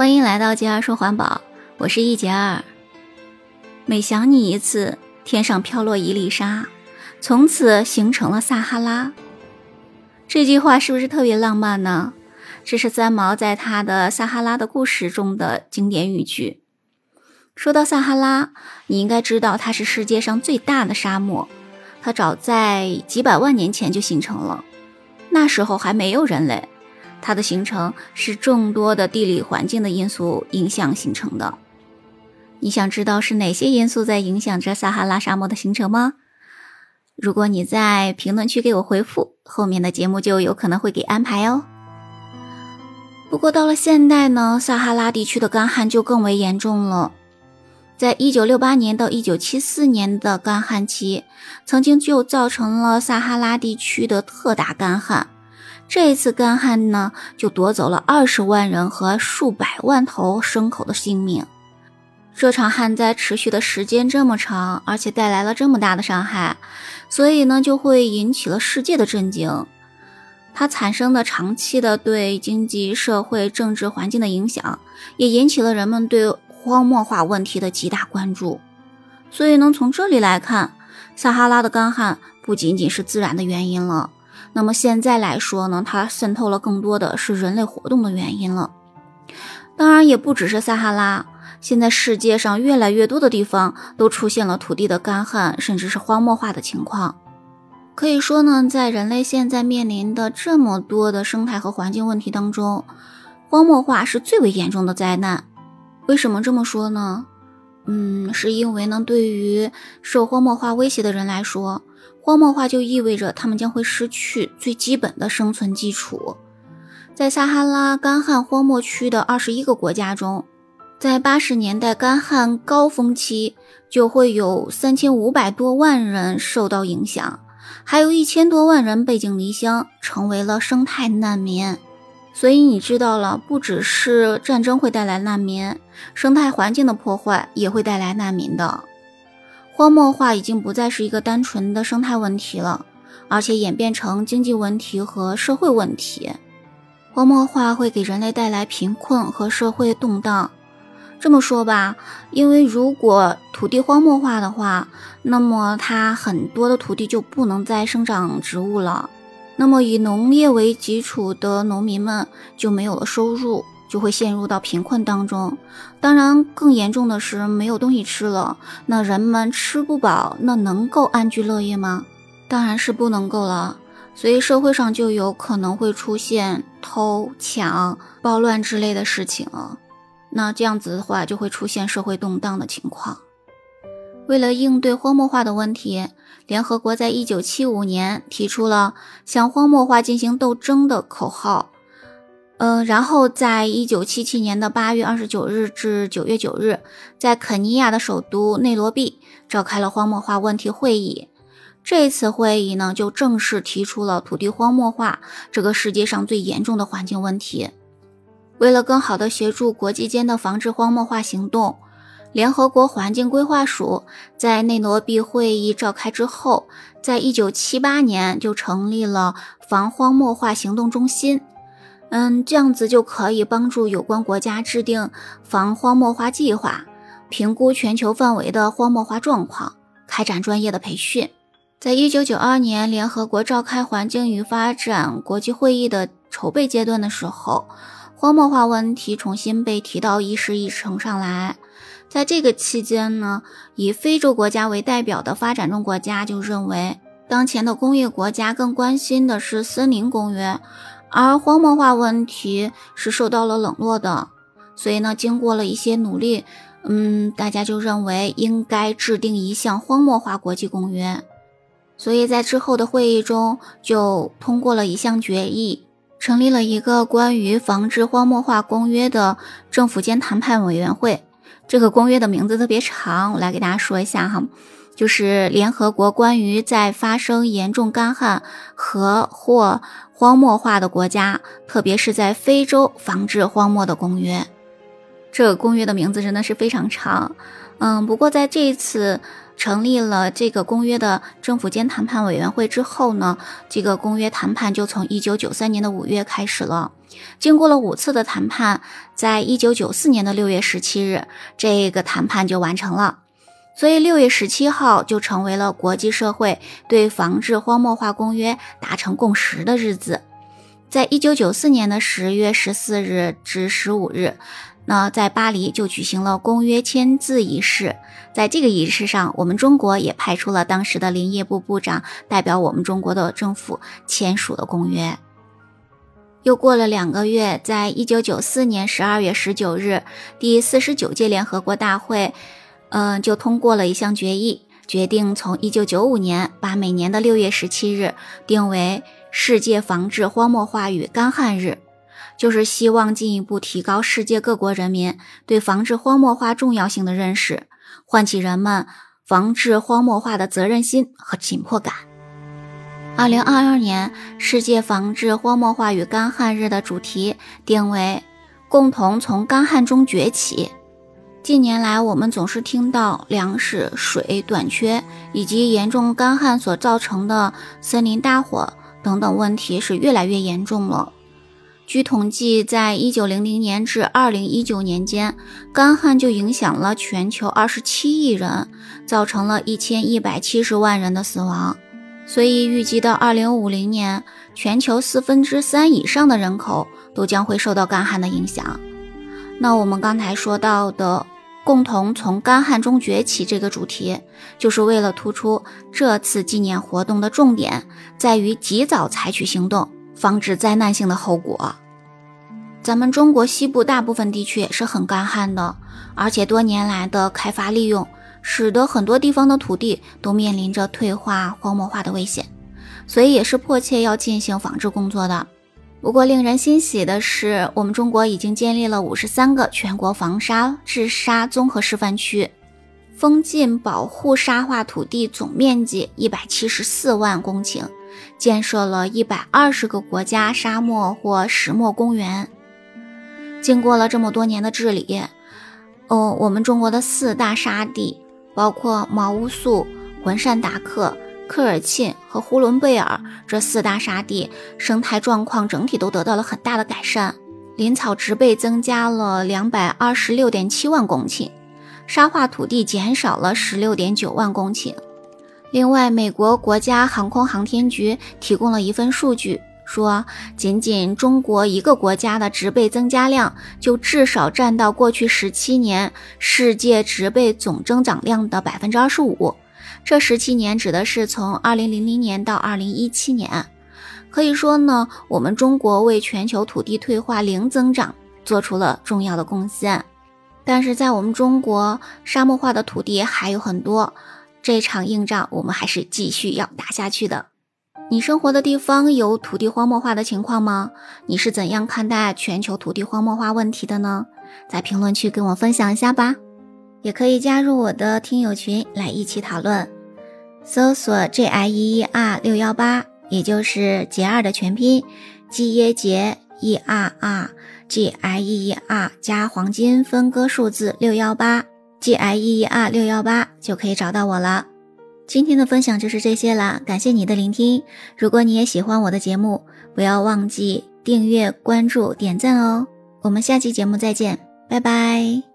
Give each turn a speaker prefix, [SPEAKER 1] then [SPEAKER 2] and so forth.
[SPEAKER 1] 欢迎来到杰儿说环保，我是易杰儿。每想你一次，天上飘落一粒沙，从此形成了撒哈拉。这句话是不是特别浪漫呢？这是三毛在他的《撒哈拉的故事》中的经典语句。说到撒哈拉，你应该知道它是世界上最大的沙漠，它早在几百万年前就形成了，那时候还没有人类。它的形成是众多的地理环境的因素影响形成的。你想知道是哪些因素在影响着撒哈拉沙漠的形成吗？如果你在评论区给我回复，后面的节目就有可能会给安排哦。不过到了现代呢，撒哈拉地区的干旱就更为严重了。在一九六八年到一九七四年的干旱期，曾经就造成了撒哈拉地区的特大干旱。这一次干旱呢，就夺走了二十万人和数百万头牲口的性命。这场旱灾持续的时间这么长，而且带来了这么大的伤害，所以呢，就会引起了世界的震惊。它产生的长期的对经济社会、政治环境的影响，也引起了人们对荒漠化问题的极大关注。所以呢，从这里来看，撒哈拉的干旱不仅仅是自然的原因了。那么现在来说呢，它渗透了更多的是人类活动的原因了。当然，也不只是撒哈拉。现在世界上越来越多的地方都出现了土地的干旱，甚至是荒漠化的情况。可以说呢，在人类现在面临的这么多的生态和环境问题当中，荒漠化是最为严重的灾难。为什么这么说呢？嗯，是因为呢，对于受荒漠化威胁的人来说，荒漠化就意味着他们将会失去最基本的生存基础。在撒哈拉干旱荒漠区的二十一个国家中，在八十年代干旱高峰期，就会有三千五百多万人受到影响，还有一千多万人背井离乡，成为了生态难民。所以你知道了，不只是战争会带来难民，生态环境的破坏也会带来难民的。荒漠化已经不再是一个单纯的生态问题了，而且演变成经济问题和社会问题。荒漠化会给人类带来贫困和社会动荡。这么说吧，因为如果土地荒漠化的话，那么它很多的土地就不能再生长植物了，那么以农业为基础的农民们就没有了收入，就会陷入到贫困当中。当然，更严重的是没有东西吃了，那人们吃不饱，那能够安居乐业吗？当然是不能够了。所以社会上就有可能会出现偷抢、暴乱之类的事情了。那这样子的话，就会出现社会动荡的情况。为了应对荒漠化的问题，联合国在一九七五年提出了向荒漠化进行斗争的口号。嗯，然后在一九七七年的八月二十九日至九月九日，在肯尼亚的首都内罗毕召开了荒漠化问题会议。这次会议呢，就正式提出了土地荒漠化这个世界上最严重的环境问题。为了更好地协助国际间的防治荒漠化行动，联合国环境规划署在内罗毕会议召开之后，在一九七八年就成立了防荒漠化行动中心。嗯，这样子就可以帮助有关国家制定防荒漠化计划，评估全球范围的荒漠化状况，开展专业的培训。在一九九二年，联合国召开环境与发展国际会议的筹备阶段的时候。荒漠化问题重新被提到议事议程上来，在这个期间呢，以非洲国家为代表的发展中国家就认为，当前的工业国家更关心的是森林公约，而荒漠化问题是受到了冷落的。所以呢，经过了一些努力，嗯，大家就认为应该制定一项荒漠化国际公约。所以在之后的会议中，就通过了一项决议。成立了一个关于防治荒漠化公约的政府间谈判委员会。这个公约的名字特别长，我来给大家说一下哈，就是联合国关于在发生严重干旱和或荒漠化的国家，特别是在非洲防治荒漠的公约。这个公约的名字真的是非常长，嗯，不过在这一次成立了这个公约的政府间谈判委员会之后呢，这个公约谈判就从一九九三年的五月开始了。经过了五次的谈判，在一九九四年的六月十七日，这个谈判就完成了。所以六月十七号就成为了国际社会对防治荒漠化公约达成共识的日子。在一九九四年的十月十四日至十五日，那在巴黎就举行了公约签字仪式。在这个仪式上，我们中国也派出了当时的林业部部长代表我们中国的政府签署了公约。又过了两个月，在一九九四年十二月十九日，第四十九届联合国大会，嗯，就通过了一项决议，决定从一九九五年把每年的六月十七日定为。世界防治荒漠化与干旱日，就是希望进一步提高世界各国人民对防治荒漠化重要性的认识，唤起人们防治荒漠化的责任心和紧迫感。二零二二年世界防治荒漠化与干旱日的主题定为“共同从干旱中崛起”。近年来，我们总是听到粮食、水短缺以及严重干旱所造成的森林大火。等等问题是越来越严重了。据统计，在一九零零年至二零一九年间，干旱就影响了全球二十七亿人，造成了一千一百七十万人的死亡。所以，预计到二零五零年，全球四分之三以上的人口都将会受到干旱的影响。那我们刚才说到的。共同从干旱中崛起这个主题，就是为了突出这次纪念活动的重点在于及早采取行动，防止灾难性的后果。咱们中国西部大部分地区也是很干旱的，而且多年来的开发利用，使得很多地方的土地都面临着退化、荒漠化的危险，所以也是迫切要进行防治工作的。不过，令人欣喜的是，我们中国已经建立了五十三个全国防沙治沙综合示范区，封禁保护沙化土地总面积一百七十四万公顷，建设了一百二十个国家沙漠或石墨公园。经过了这么多年的治理，哦，我们中国的四大沙地，包括毛乌素、浑善达克。科尔沁和呼伦贝尔这四大沙地生态状况整体都得到了很大的改善，林草植被增加了两百二十六点七万公顷，沙化土地减少了十六点九万公顷。另外，美国国家航空航天局提供了一份数据，说仅仅中国一个国家的植被增加量就至少占到过去十七年世界植被总增长量的百分之二十五。这十七年指的是从二零零零年到二零一七年，可以说呢，我们中国为全球土地退化零增长做出了重要的贡献。但是在我们中国，沙漠化的土地还有很多，这场硬仗我们还是继续要打下去的。你生活的地方有土地荒漠化的情况吗？你是怎样看待全球土地荒漠化问题的呢？在评论区跟我分享一下吧。也可以加入我的听友群来一起讨论，搜索 J I E E R 六幺八，也就是杰二的全拼，G E 杰 E R R G I E E R 加黄金分割数字六幺八，G I E E R 六幺八就可以找到我了。今天的分享就是这些了，感谢你的聆听。如果你也喜欢我的节目，不要忘记订阅、关注、点赞哦。我们下期节目再见，拜拜。